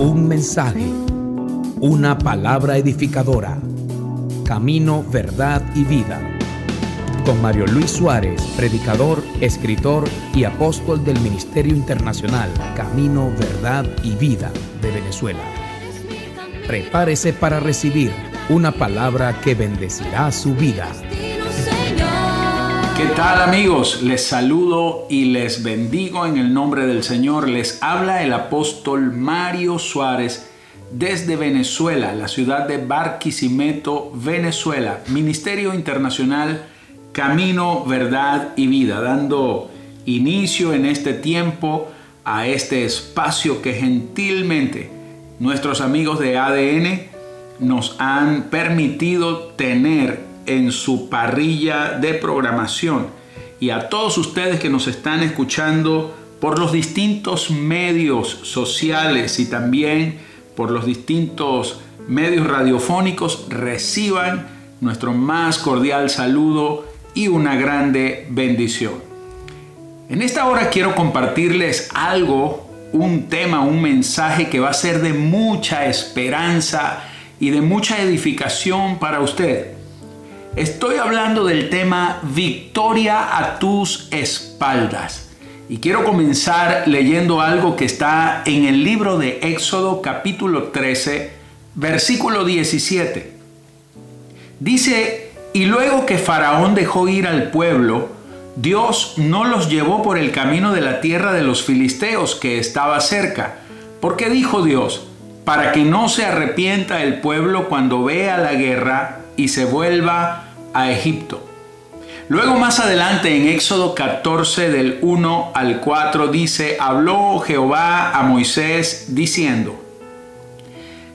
Un mensaje, una palabra edificadora. Camino, verdad y vida. Con Mario Luis Suárez, predicador, escritor y apóstol del Ministerio Internacional Camino, Verdad y Vida de Venezuela. Prepárese para recibir una palabra que bendecirá su vida. ¿Qué tal amigos? Les saludo y les bendigo en el nombre del Señor. Les habla el apóstol Mario Suárez desde Venezuela, la ciudad de Barquisimeto, Venezuela, Ministerio Internacional Camino, Verdad y Vida, dando inicio en este tiempo a este espacio que gentilmente nuestros amigos de ADN nos han permitido tener en su parrilla de programación y a todos ustedes que nos están escuchando por los distintos medios sociales y también por los distintos medios radiofónicos reciban nuestro más cordial saludo y una grande bendición. En esta hora quiero compartirles algo, un tema, un mensaje que va a ser de mucha esperanza y de mucha edificación para usted. Estoy hablando del tema Victoria a tus espaldas. Y quiero comenzar leyendo algo que está en el libro de Éxodo capítulo 13, versículo 17. Dice, y luego que Faraón dejó ir al pueblo, Dios no los llevó por el camino de la tierra de los filisteos que estaba cerca, porque dijo Dios, para que no se arrepienta el pueblo cuando vea la guerra y se vuelva a Egipto. Luego más adelante en Éxodo 14 del 1 al 4 dice, habló Jehová a Moisés diciendo,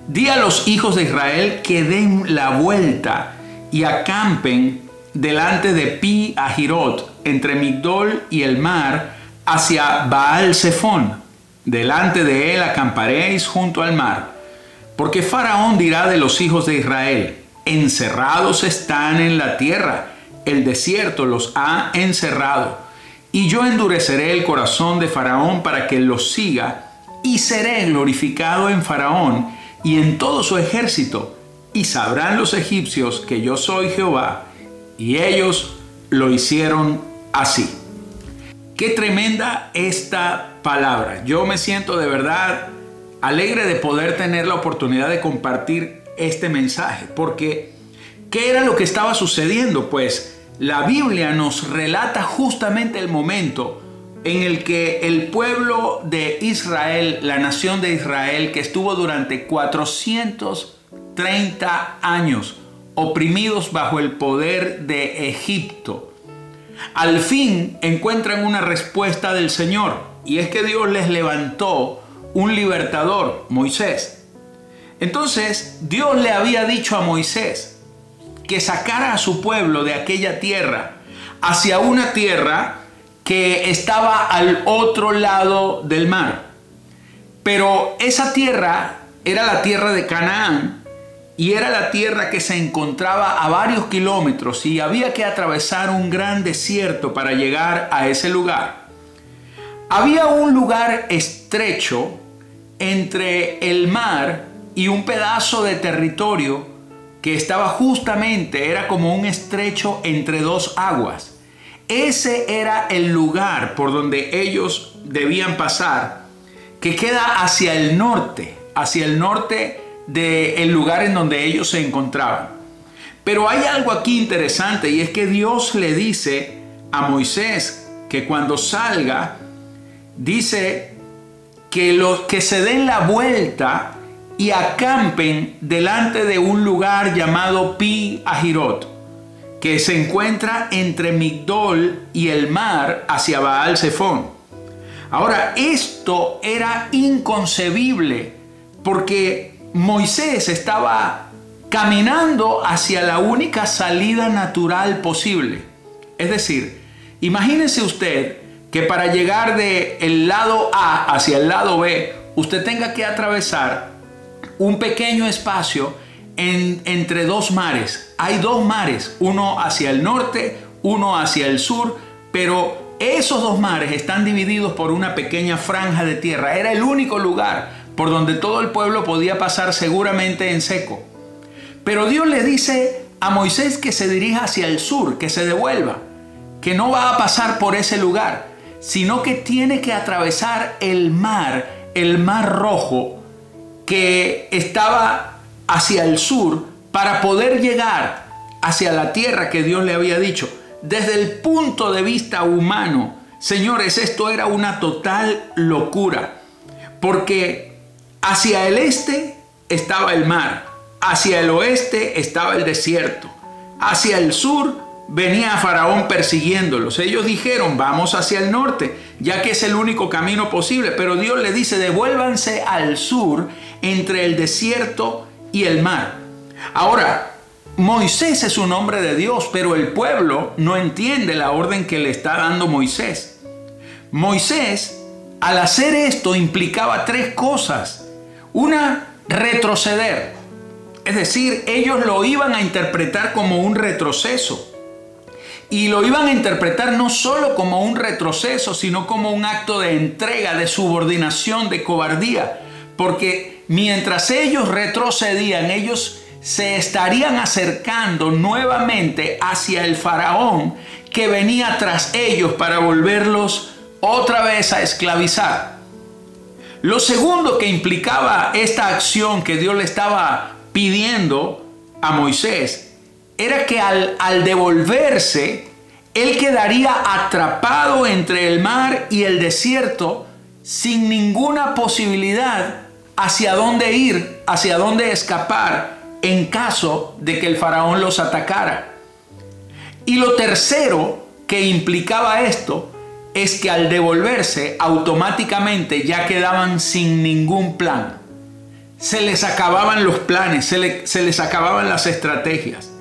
di a los hijos de Israel que den la vuelta y acampen delante de Pi Ahirot, entre Migdol y el mar, hacia Baal Zephón. Delante de él acamparéis junto al mar. Porque Faraón dirá de los hijos de Israel, encerrados están en la tierra, el desierto los ha encerrado. Y yo endureceré el corazón de Faraón para que los siga, y seré glorificado en Faraón y en todo su ejército, y sabrán los egipcios que yo soy Jehová, y ellos lo hicieron así. Qué tremenda esta palabra. Yo me siento de verdad alegre de poder tener la oportunidad de compartir este mensaje, porque ¿qué era lo que estaba sucediendo? Pues la Biblia nos relata justamente el momento en el que el pueblo de Israel, la nación de Israel, que estuvo durante 430 años oprimidos bajo el poder de Egipto, al fin encuentran una respuesta del Señor, y es que Dios les levantó un libertador, Moisés. Entonces Dios le había dicho a Moisés que sacara a su pueblo de aquella tierra hacia una tierra que estaba al otro lado del mar. Pero esa tierra era la tierra de Canaán y era la tierra que se encontraba a varios kilómetros y había que atravesar un gran desierto para llegar a ese lugar. Había un lugar estrecho entre el mar y un pedazo de territorio que estaba justamente, era como un estrecho entre dos aguas. Ese era el lugar por donde ellos debían pasar, que queda hacia el norte, hacia el norte del lugar en donde ellos se encontraban. Pero hay algo aquí interesante y es que Dios le dice a Moisés que cuando salga, dice que, los, que se den la vuelta y acampen delante de un lugar llamado Pi Ahirot, que se encuentra entre Migdol y el mar hacia Baal Zephón. Ahora, esto era inconcebible porque Moisés estaba caminando hacia la única salida natural posible. Es decir, imagínese usted que para llegar de el lado A hacia el lado B, usted tenga que atravesar un pequeño espacio entre dos mares. Hay dos mares, uno hacia el norte, uno hacia el sur, pero esos dos mares están divididos por una pequeña franja de tierra. Era el único lugar por donde todo el pueblo podía pasar seguramente en seco. Pero Dios le dice a Moisés que se dirija hacia el sur, que se devuelva, que no va a pasar por ese lugar, sino que tiene que atravesar el mar, el mar rojo, que estaba hacia el sur, para poder llegar hacia la tierra que Dios le había dicho. Desde el punto de vista humano, señores, esto era una total locura, porque hacia el este estaba el mar, hacia el oeste estaba el desierto, hacia el sur venía Faraón persiguiéndolos. Ellos dijeron, vamos hacia el norte, ya que es el único camino posible, pero Dios le dice, devuélvanse al sur entre el desierto y el mar. Ahora, Moisés es un hombre de Dios, pero el pueblo no entiende la orden que le está dando Moisés. Moisés, al hacer esto, implicaba tres cosas. Una, retroceder. Es decir, ellos lo iban a interpretar como un retroceso. Y lo iban a interpretar no solo como un retroceso, sino como un acto de entrega, de subordinación, de cobardía. Porque mientras ellos retrocedían, ellos se estarían acercando nuevamente hacia el faraón que venía tras ellos para volverlos otra vez a esclavizar. Lo segundo que implicaba esta acción que Dios le estaba pidiendo a Moisés era que al, al devolverse, él quedaría atrapado entre el mar y el desierto sin ninguna posibilidad hacia dónde ir, hacia dónde escapar en caso de que el faraón los atacara. Y lo tercero que implicaba esto es que al devolverse automáticamente ya quedaban sin ningún plan. Se les acababan los planes, se, se les acababan las estrategias.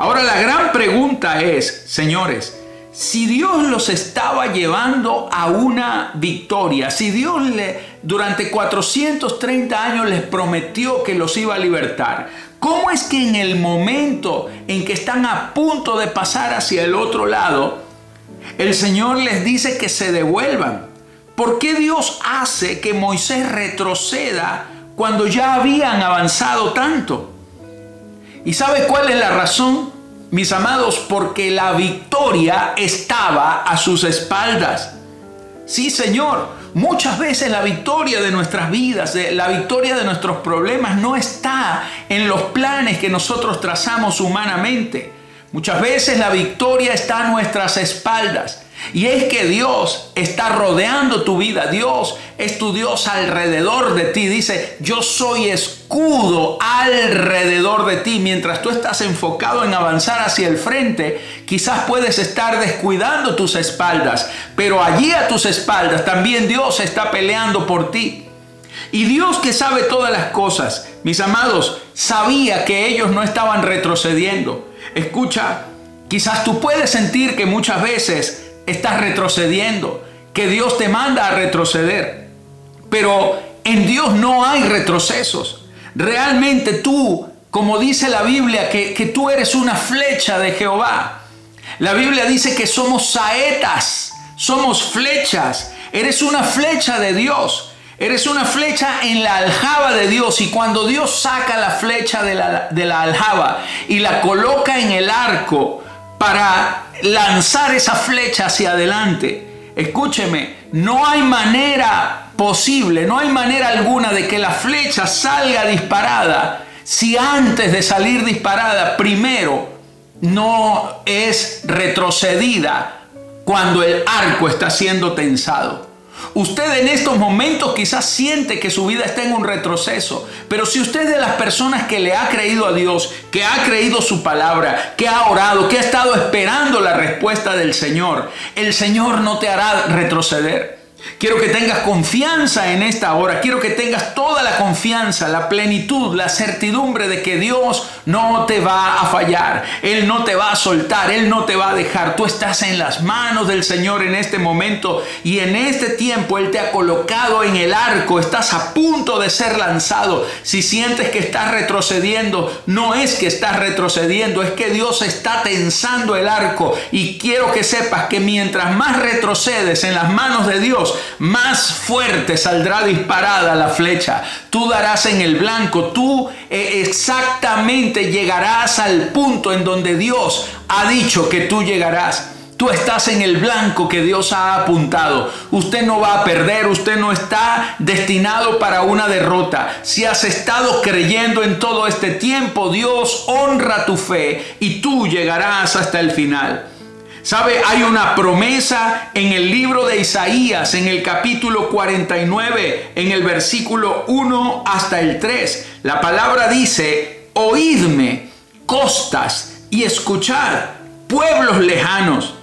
Ahora la gran pregunta es, señores, si Dios los estaba llevando a una victoria, si Dios le, durante 430 años les prometió que los iba a libertar, ¿cómo es que en el momento en que están a punto de pasar hacia el otro lado, el Señor les dice que se devuelvan? ¿Por qué Dios hace que Moisés retroceda cuando ya habían avanzado tanto? ¿Y sabe cuál es la razón? mis amados, porque la victoria estaba a sus espaldas. Sí, Señor, muchas veces la victoria de nuestras vidas, la victoria de nuestros problemas no está en los planes que nosotros trazamos humanamente. Muchas veces la victoria está a nuestras espaldas. Y es que Dios está rodeando tu vida. Dios es tu Dios alrededor de ti. Dice, yo soy escudo alrededor de ti. Mientras tú estás enfocado en avanzar hacia el frente, quizás puedes estar descuidando tus espaldas. Pero allí a tus espaldas también Dios está peleando por ti. Y Dios que sabe todas las cosas, mis amados, sabía que ellos no estaban retrocediendo. Escucha, quizás tú puedes sentir que muchas veces estás retrocediendo, que Dios te manda a retroceder. Pero en Dios no hay retrocesos. Realmente tú, como dice la Biblia, que, que tú eres una flecha de Jehová. La Biblia dice que somos saetas, somos flechas. Eres una flecha de Dios. Eres una flecha en la aljaba de Dios y cuando Dios saca la flecha de la, de la aljaba y la coloca en el arco para lanzar esa flecha hacia adelante. Escúcheme, no hay manera posible, no hay manera alguna de que la flecha salga disparada si antes de salir disparada primero no es retrocedida cuando el arco está siendo tensado. Usted en estos momentos quizás siente que su vida está en un retroceso, pero si usted es de las personas que le ha creído a Dios, que ha creído su palabra, que ha orado, que ha estado esperando la respuesta del Señor, el Señor no te hará retroceder. Quiero que tengas confianza en esta hora. Quiero que tengas toda la confianza, la plenitud, la certidumbre de que Dios no te va a fallar. Él no te va a soltar. Él no te va a dejar. Tú estás en las manos del Señor en este momento y en este tiempo Él te ha colocado en el arco. Estás a punto de ser lanzado. Si sientes que estás retrocediendo, no es que estás retrocediendo, es que Dios está tensando el arco. Y quiero que sepas que mientras más retrocedes en las manos de Dios, Más fuerte saldrá disparada la flecha. Tú darás en el blanco, tú eh, exactamente llegarás al punto en donde Dios ha dicho que tú llegarás. Tú estás en el blanco que Dios ha apuntado. Usted no va a perder, usted no está destinado para una derrota. Si has estado creyendo en todo este tiempo, Dios honra tu fe y tú llegarás hasta el final. ¿Sabe? Hay una promesa en el libro de Isaías, en el capítulo 49, en el versículo 1 hasta el 3. La palabra dice, oídme, costas, y escuchad, pueblos lejanos.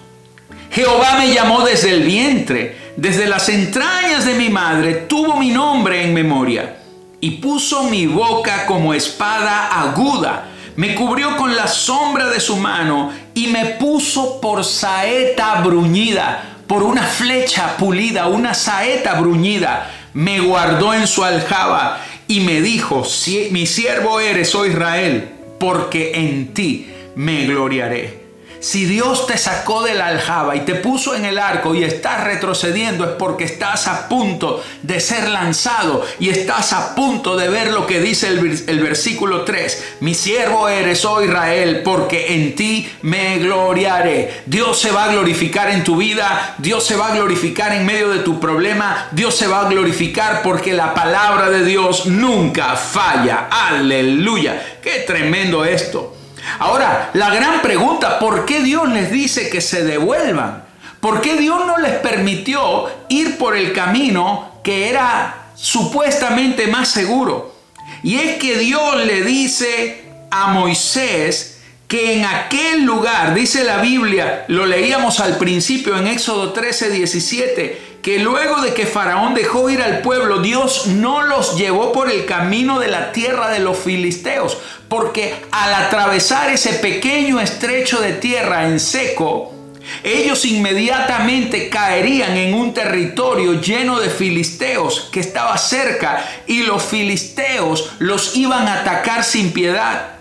Jehová me llamó desde el vientre, desde las entrañas de mi madre, tuvo mi nombre en memoria y puso mi boca como espada aguda. Me cubrió con la sombra de su mano y me puso por saeta bruñida, por una flecha pulida, una saeta bruñida. Me guardó en su aljaba y me dijo, mi siervo eres, oh Israel, porque en ti me gloriaré. Si Dios te sacó de la aljaba y te puso en el arco y estás retrocediendo es porque estás a punto de ser lanzado y estás a punto de ver lo que dice el, versículo 3. Mi siervo eres, oh Israel, porque en ti me gloriaré. Dios se va a glorificar en tu vida, Dios se va a glorificar en medio de tu problema, Dios se va a glorificar porque la palabra de Dios nunca falla. Aleluya. Qué tremendo esto. Ahora, la gran pregunta, ¿por qué Dios les dice que se devuelvan? ¿Por qué Dios no les permitió ir por el camino que era supuestamente más seguro? Y es que Dios le dice a Moisés que en aquel lugar, dice la Biblia, lo leíamos al principio en Éxodo 13, 17, que luego de que Faraón dejó ir al pueblo, Dios no los llevó por el camino de la tierra de los filisteos, porque al atravesar ese pequeño estrecho de tierra en seco, ellos inmediatamente caerían en un territorio lleno de filisteos que estaba cerca y los filisteos los iban a atacar sin piedad.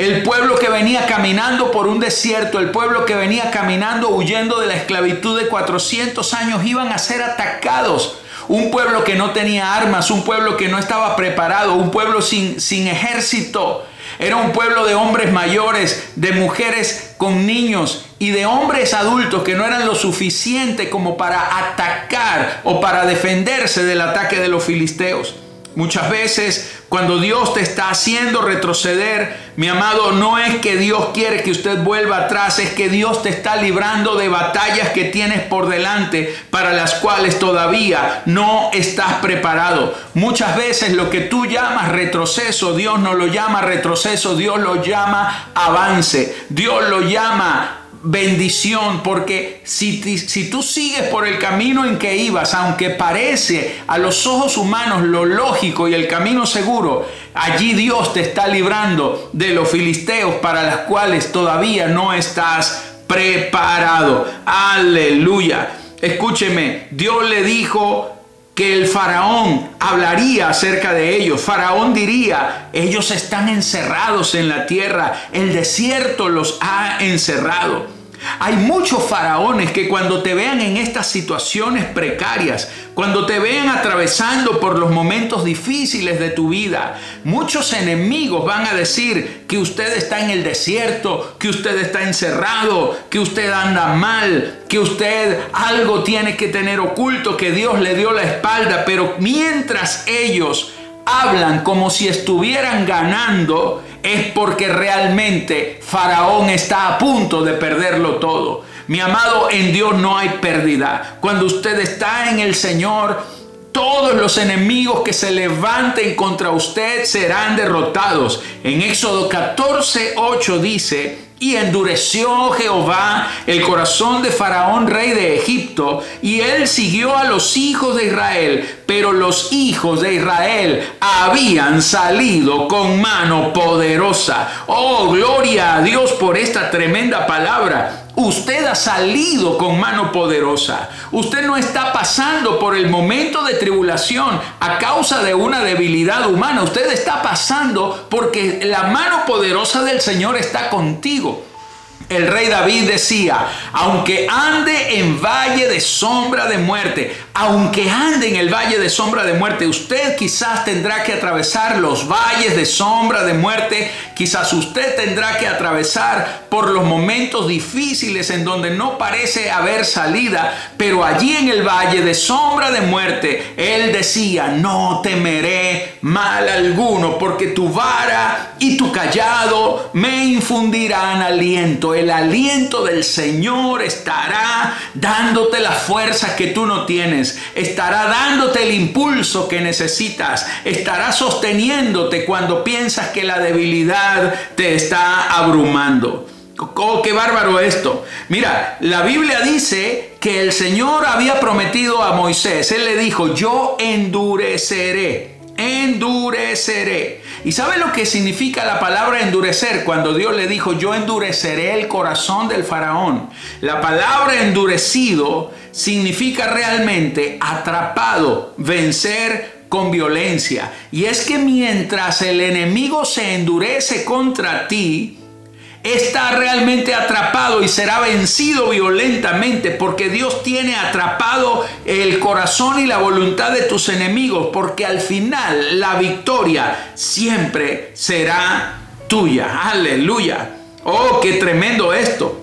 El pueblo que venía caminando por un desierto, el pueblo que venía caminando huyendo de la esclavitud de 400 años, iban a ser atacados. Un pueblo que no tenía armas, un pueblo que no estaba preparado, un pueblo sin, sin ejército. Era un pueblo de hombres mayores, de mujeres con niños y de hombres adultos que no eran lo suficiente como para atacar o para defenderse del ataque de los filisteos. Muchas veces cuando Dios te está haciendo retroceder, mi amado, no es que Dios quiere que usted vuelva atrás, es que Dios te está librando de batallas que tienes por delante para las cuales todavía no estás preparado. Muchas veces lo que tú llamas retroceso, Dios no lo llama retroceso, Dios lo llama avance, Dios lo llama bendición, porque si, si tú sigues por el camino en que ibas, aunque parece a los ojos humanos lo lógico y el camino seguro, allí Dios te está librando de los filisteos para las cuales todavía no estás preparado. Aleluya. Escúcheme, Dios le dijo que el faraón hablaría acerca de ellos. Faraón diría, ellos están encerrados en la tierra, el desierto los ha encerrado. Hay muchos faraones que cuando te vean en estas situaciones precarias, cuando te vean atravesando por los momentos difíciles de tu vida, muchos enemigos van a decir que usted está en el desierto, que usted está encerrado, que usted anda mal, que usted algo tiene que tener oculto, que Dios le dio la espalda, pero mientras ellos hablan como si estuvieran ganando, es porque realmente Faraón está a punto de perderlo todo. Mi amado, en Dios no hay pérdida. Cuando usted está en el Señor, todos los enemigos que se levanten contra usted serán derrotados. En Éxodo 14, 8 dice, y endureció Jehová el corazón de Faraón, rey de Egipto, y él siguió a los hijos de Israel, pero los hijos de Israel habían salido con mano poderosa. Oh, gloria a Dios por esta tremenda palabra. Usted ha salido con mano poderosa. Usted no está pasando por el momento de tribulación a causa de una debilidad humana. Usted está pasando porque la mano poderosa del Señor está contigo. el rey David decía, aunque ande en valle de sombra de muerte, aunque ande en el valle de sombra de muerte, usted quizás tendrá que atravesar los valles de sombra de muerte, quizás usted tendrá que atravesar por los momentos difíciles en donde no parece haber salida, pero allí en el valle de sombra de muerte, él decía, no temeré mal alguno, porque tu vara y tu callado me infundirán aliento. El aliento del Señor estará dándote las fuerzas que tú no estará dándote el impulso que necesitas, estará sosteniéndote cuando piensas que la debilidad te está abrumando. Oh, qué bárbaro esto. Mira, la Biblia dice que el Señor había prometido a Moisés, Él le dijo, yo endureceré endureceré. ¿Y sabe lo que significa la palabra endurecer? Cuando Dios le dijo, yo endureceré el corazón del faraón. La palabra endurecido significa realmente atrapado, vencer con violencia. Y es que mientras el enemigo se endurece contra ti, está realmente atrapado y será vencido violentamente porque Dios tiene atrapado el corazón y la voluntad de tus enemigos porque al final la victoria siempre será tuya. Aleluya. Oh, qué tremendo esto.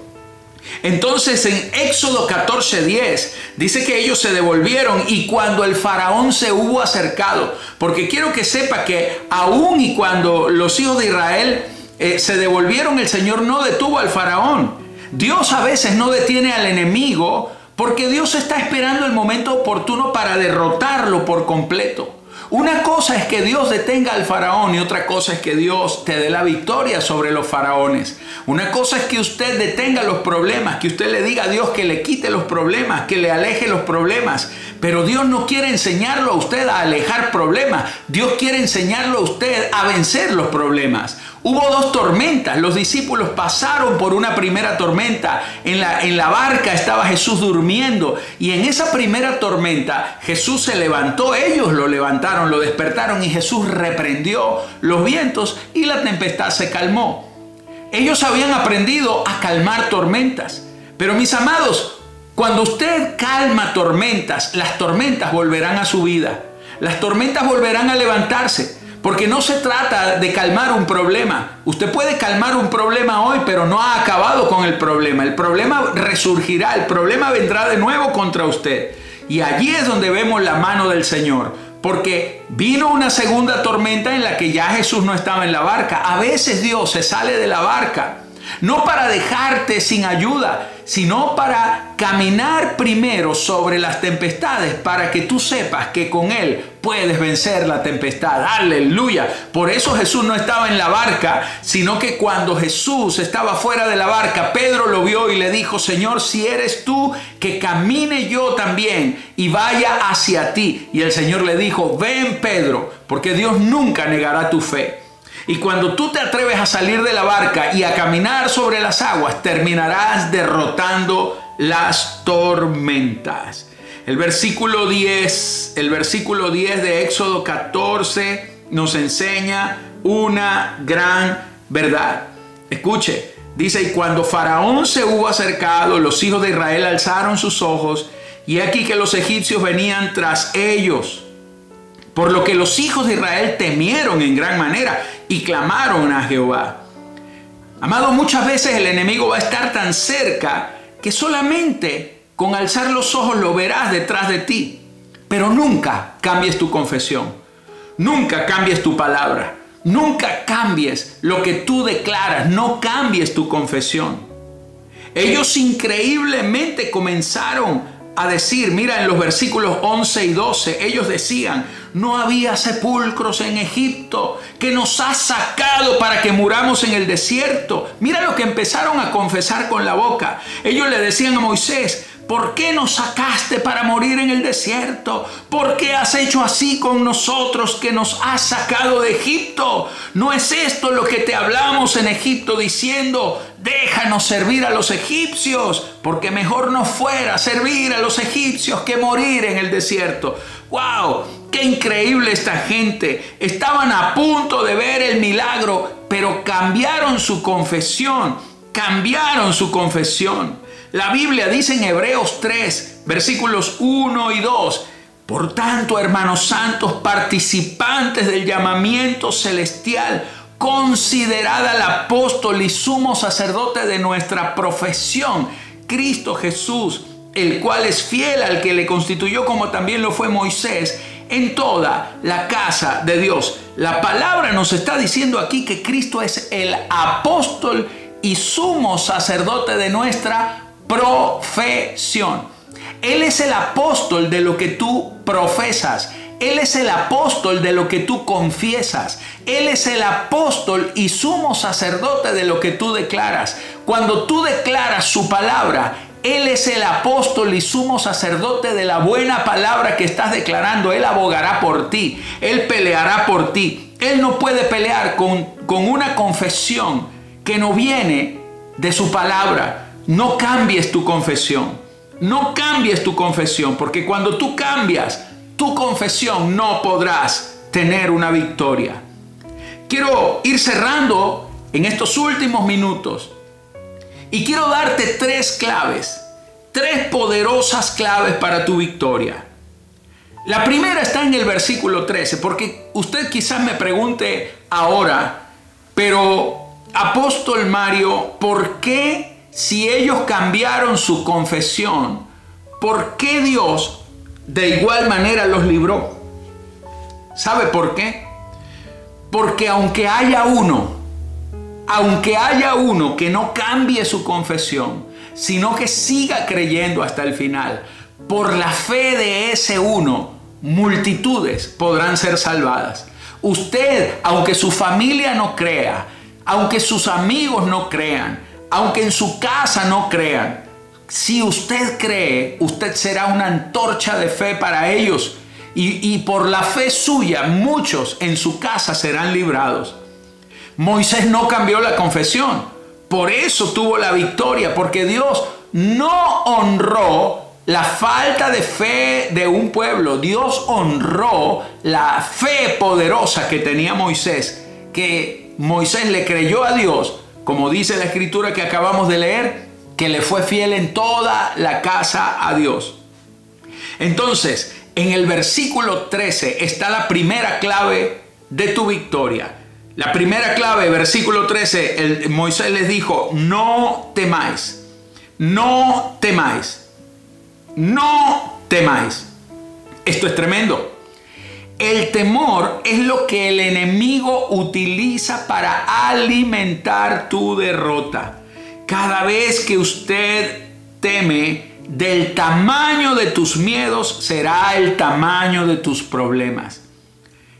Entonces en Éxodo 14:10 dice que ellos se devolvieron y cuando el faraón se hubo acercado, porque quiero que sepa que aún y cuando los hijos de Israel eh, se devolvieron, el Señor no detuvo al faraón. Dios a veces no detiene al enemigo porque Dios está esperando el momento oportuno para derrotarlo por completo. Una cosa es que Dios detenga al faraón y otra cosa es que Dios te dé la victoria sobre los faraones. Una cosa es que usted detenga los problemas, que usted le diga a Dios que le quite los problemas, que le aleje los problemas. Pero Dios no quiere enseñarlo a usted a alejar problemas. Dios quiere enseñarlo a usted a vencer los problemas. Hubo dos tormentas. Los discípulos pasaron por una primera tormenta. En la, en la barca estaba Jesús durmiendo. Y en esa primera tormenta Jesús se levantó. Ellos lo levantaron, lo despertaron y Jesús reprendió los vientos y la tempestad se calmó. Ellos habían aprendido a calmar tormentas. Pero mis amados, cuando usted calma tormentas, las tormentas volverán a su vida. Las tormentas volverán a levantarse. Porque no se trata de calmar un problema. Usted puede calmar un problema hoy, pero no ha acabado con el problema. El problema resurgirá, el problema vendrá de nuevo contra usted. Y allí es donde vemos la mano del Señor. Porque vino una segunda tormenta en la que ya Jesús no estaba en la barca. A veces Dios se sale de la barca no para dejarte sin ayuda, sino para caminar primero sobre las tempestades para que tú sepas que con Él puedes vencer la tempestad. Aleluya. Por eso Jesús no estaba en la barca, sino que cuando Jesús estaba fuera de la barca, Pedro lo vio y le dijo, Señor, si eres tú, que camine yo también y vaya hacia ti. Y el Señor le dijo, ven Pedro, porque Dios nunca negará tu fe. Y cuando tú te atreves a salir de la barca y a caminar sobre las aguas, terminarás derrotando las tormentas. El versículo 10, el versículo 10 de Éxodo 14 nos enseña una gran verdad. Escuche, dice, y cuando Faraón se hubo acercado, los hijos de Israel alzaron sus ojos, y aquí que los egipcios venían tras ellos. Por lo que los hijos de Israel temieron en gran manera y clamaron a Jehová. Amado, muchas veces el enemigo va a estar tan cerca que solamente con alzar los ojos lo verás detrás de ti. Pero nunca cambies tu confesión. Nunca cambies tu palabra. Nunca cambies lo que tú declaras. No cambies tu confesión. Ellos increíblemente comenzaron a decir, mira en los versículos 11 y 12, ellos decían, no había sepulcros en Egipto, que nos ha sacado para que muramos en el desierto. Mira lo que empezaron a confesar con la boca. Ellos le decían a Moisés, ¿Por qué nos sacaste para morir en el desierto? ¿Por qué has hecho así con nosotros que nos has sacado de Egipto? ¿No es esto lo que te hablamos en Egipto diciendo, déjanos servir a los egipcios? Porque mejor nos fuera servir a los egipcios que morir en el desierto. ¡Wow! ¡Qué increíble esta gente! Estaban a punto de ver el milagro, pero cambiaron su confesión cambiaron su confesión. La Biblia dice en Hebreos 3, versículos 1 y 2, por tanto, hermanos santos, participantes del llamamiento celestial, considerad al apóstol y sumo sacerdote de nuestra profesión, Cristo Jesús, el cual es fiel al que le constituyó como también lo fue Moisés en toda la casa de Dios. La palabra nos está diciendo aquí que Cristo es el apóstol y sumo sacerdote de nuestra profesión. Él es el apóstol de lo que tú profesas. Él es el apóstol de lo que tú confiesas. Él es el apóstol y sumo sacerdote de lo que tú declaras. Cuando tú declaras su palabra, Él es el apóstol y sumo sacerdote de la buena palabra que estás declarando. Él abogará por ti. Él peleará por ti. Él no puede pelear con, con una confesión que no viene de su palabra. No cambies tu confesión. No cambies tu confesión, porque cuando tú cambias tu confesión no podrás tener una victoria. Quiero ir cerrando en estos últimos minutos y quiero darte tres claves, tres poderosas claves para tu victoria. La primera está en el versículo 13, porque usted quizás me pregunte ahora, pero apóstol Mario, ¿por qué si ellos cambiaron su confesión, por qué Dios de igual manera los libró? ¿Sabe por qué? Porque aunque haya uno, aunque haya uno que no cambie su confesión, sino que siga creyendo hasta el final, por la fe de ese uno, multitudes podrán ser salvadas. Usted, aunque su familia no crea, aunque sus amigos no crean, aunque en su casa no crean, si usted cree, usted será una antorcha de fe para ellos. Y, y, por la fe suya, muchos en su casa serán librados. Moisés no cambió la confesión. Por eso tuvo la victoria, porque Dios no honró la falta de fe de un pueblo. Dios honró la fe poderosa que tenía Moisés, que Moisés le creyó a Dios, como dice la escritura que acabamos de leer, que le fue fiel en toda la casa a Dios. Entonces, en el versículo 13 está la primera clave de tu victoria. La primera clave, versículo 13, el, Moisés les dijo, no temáis, no temáis, no temáis. Esto es tremendo. El temor es lo que el enemigo utiliza para alimentar tu derrota. Cada vez que usted teme, del tamaño de tus miedos será el tamaño de tus problemas.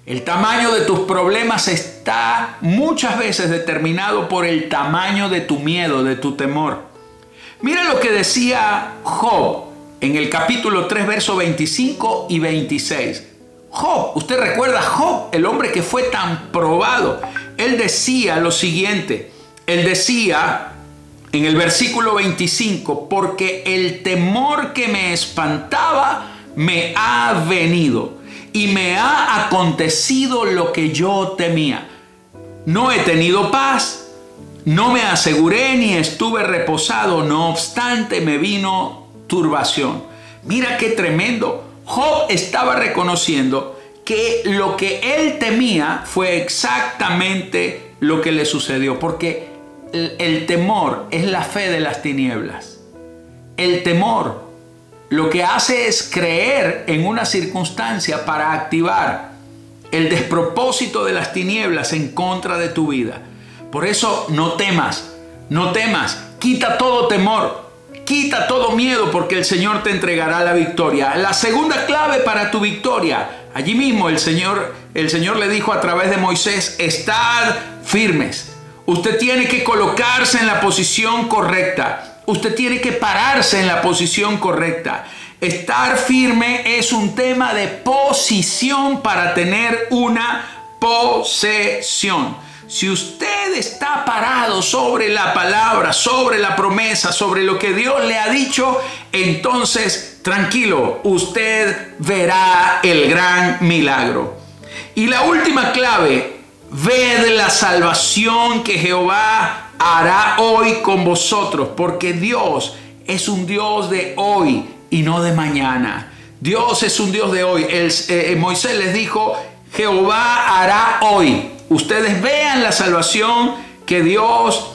El tamaño de tus problemas está muchas veces determinado por el tamaño de tu miedo, de tu temor. Mira lo que decía Job en el capítulo 3, verso 25 y 26. Job, usted recuerda Job, el hombre que fue tan probado. Él decía lo siguiente, él decía en el versículo 25, porque el temor que me espantaba me ha venido y me ha acontecido lo que yo temía. No he tenido paz, no me aseguré ni estuve reposado, no obstante me vino turbación. Mira qué tremendo. Job estaba reconociendo que lo que él temía fue exactamente lo que le sucedió, porque el, temor es la fe de las tinieblas. El temor lo que hace es creer en una circunstancia para activar el despropósito de las tinieblas en contra de tu vida. Por eso no temas, no temas, quita todo temor, Quita todo miedo porque el Señor te entregará la victoria. La segunda clave para tu victoria, allí mismo el Señor, el Señor le dijo a través de Moisés, estad firmes. Usted tiene que colocarse en la posición correcta. Usted tiene que pararse en la posición correcta. Estar firme es un tema de posición para tener una posesión. Si usted está parado sobre la palabra, sobre la promesa, sobre lo que Dios le ha dicho, entonces tranquilo, usted verá el gran milagro. Y la última clave, ved la salvación que Jehová hará hoy con vosotros, porque Dios es un Dios de hoy y no de mañana. Dios es un Dios de hoy. El, eh, Moisés les dijo, Jehová hará hoy. Ustedes vean la salvación que Dios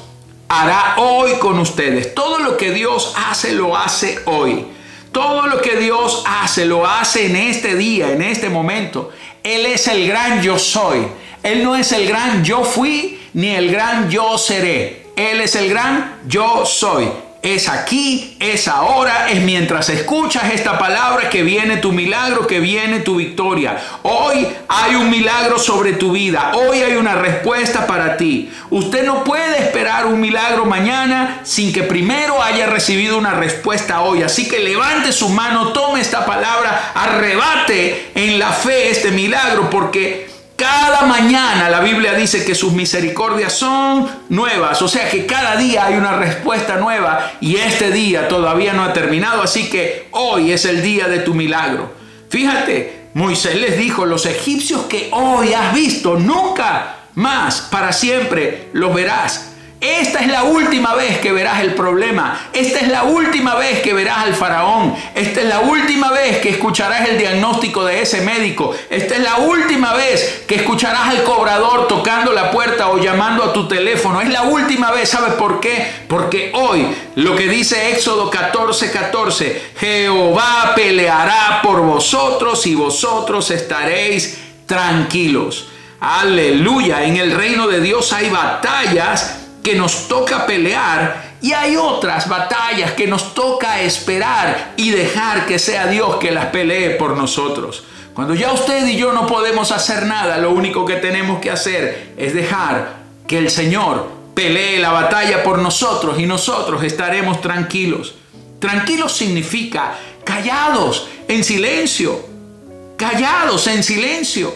hará hoy con ustedes. Todo lo que Dios hace, lo hace hoy. Todo lo que Dios hace, lo hace en este día, en este momento. Él es el gran yo soy. Él no es el gran yo fui ni el gran yo seré. Él es el gran yo soy es aquí, es ahora, es mientras escuchas esta palabra que viene tu milagro, que viene tu victoria. Hoy hay un milagro sobre tu vida, hoy hay una respuesta para ti. Usted no puede esperar un milagro mañana sin que primero haya recibido una respuesta hoy. Así que levante su mano, tome esta palabra, arrebate en la fe este milagro, porque cada mañana la Biblia dice que sus misericordias son nuevas, o sea que cada día hay una respuesta nueva y este día todavía no ha terminado, así que hoy es el día de tu milagro. Fíjate, Moisés les dijo, los egipcios que hoy has visto, nunca más, para siempre los verás. Esta es la última vez que verás el problema. Esta es la última vez que verás al faraón. Esta es la última vez que escucharás el diagnóstico de ese médico. Esta es la última vez que escucharás al cobrador tocando la puerta o llamando a tu teléfono. Es la última vez. ¿Sabes por qué? Porque hoy lo que dice Éxodo 14, 14, Jehová peleará por vosotros y vosotros estaréis tranquilos. Aleluya. En el reino de Dios hay batallas que nos toca pelear y hay otras batallas que nos toca esperar y dejar que sea Dios que las pelee por nosotros. Cuando ya usted y yo no podemos hacer nada, lo único que tenemos que hacer es dejar que el Señor pelee la batalla por nosotros y nosotros estaremos tranquilos. Tranquilos significa callados, en silencio, callados, en silencio.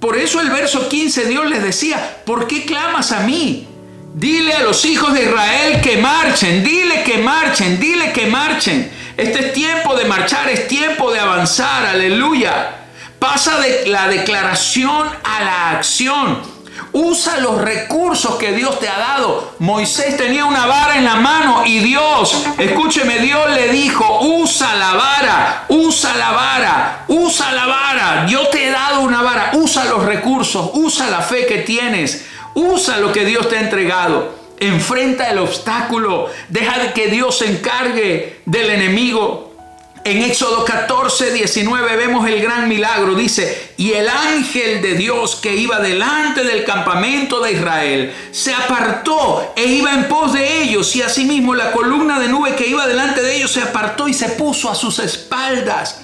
Por eso el verso 15 Dios les decía, ¿por qué clamas a mí? Dile a los hijos de Israel que marchen, dile que marchen, dile que marchen. Este es tiempo de marchar, es tiempo de avanzar, aleluya. Pasa de la declaración a la acción. Usa los recursos que Dios te ha dado. Moisés tenía una vara en la mano y Dios, escúcheme, Dios le dijo, usa la vara, usa la vara, usa la vara. Yo te he dado una vara, usa los recursos, usa la fe que tienes. Usa lo que Dios te ha entregado. Enfrenta el obstáculo. Deja que Dios se encargue del enemigo. En Éxodo 14, 19 vemos el gran milagro. Dice, y el ángel de Dios que iba delante del campamento de Israel se apartó e iba en pos de ellos. Y asimismo la columna de nube que iba delante de ellos se apartó y se puso a sus espaldas.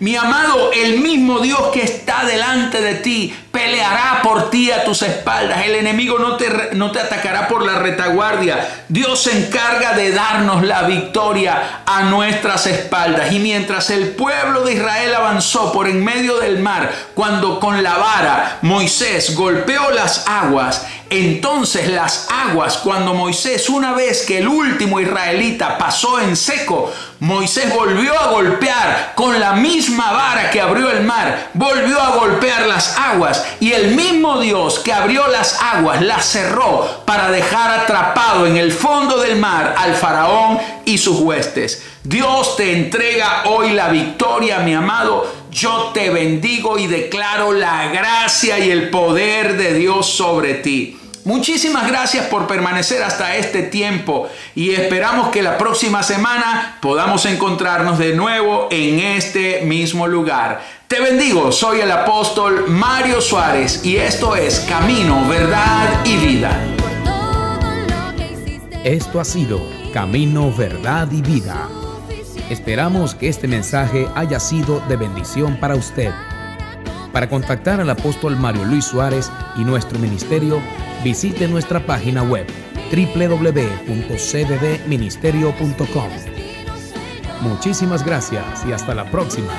Mi amado, el mismo Dios que está delante de ti peleará por ti a tus espaldas. El enemigo no te, no te atacará por la retaguardia. Dios se encarga de darnos la victoria a nuestras espaldas. Y mientras el pueblo de Israel avanzó por en medio del mar, cuando con la vara Moisés golpeó las aguas, entonces las aguas, cuando Moisés, una vez que el último israelita pasó en seco, Moisés volvió a golpear con la misma vara que abrió el mar, volvió a golpear las aguas y el mismo Dios que abrió las aguas las cerró para dejar atrapado en el fondo del mar al faraón y sus huestes. Dios te entrega hoy la victoria, mi amado. Yo te bendigo y declaro la gracia y el poder de Dios sobre ti. Muchísimas gracias por permanecer hasta este tiempo y esperamos que la próxima semana podamos encontrarnos de nuevo en este mismo lugar. Te bendigo, soy el apóstol Mario Suárez y esto es Camino, Verdad y Vida. Esto ha sido Camino, Verdad y Vida. Esperamos que este mensaje haya sido de bendición para usted. Para contactar al apóstol Mario Luis Suárez y nuestro ministerio, visite nuestra página web www.cddministerio.com. Muchísimas gracias y hasta la próxima.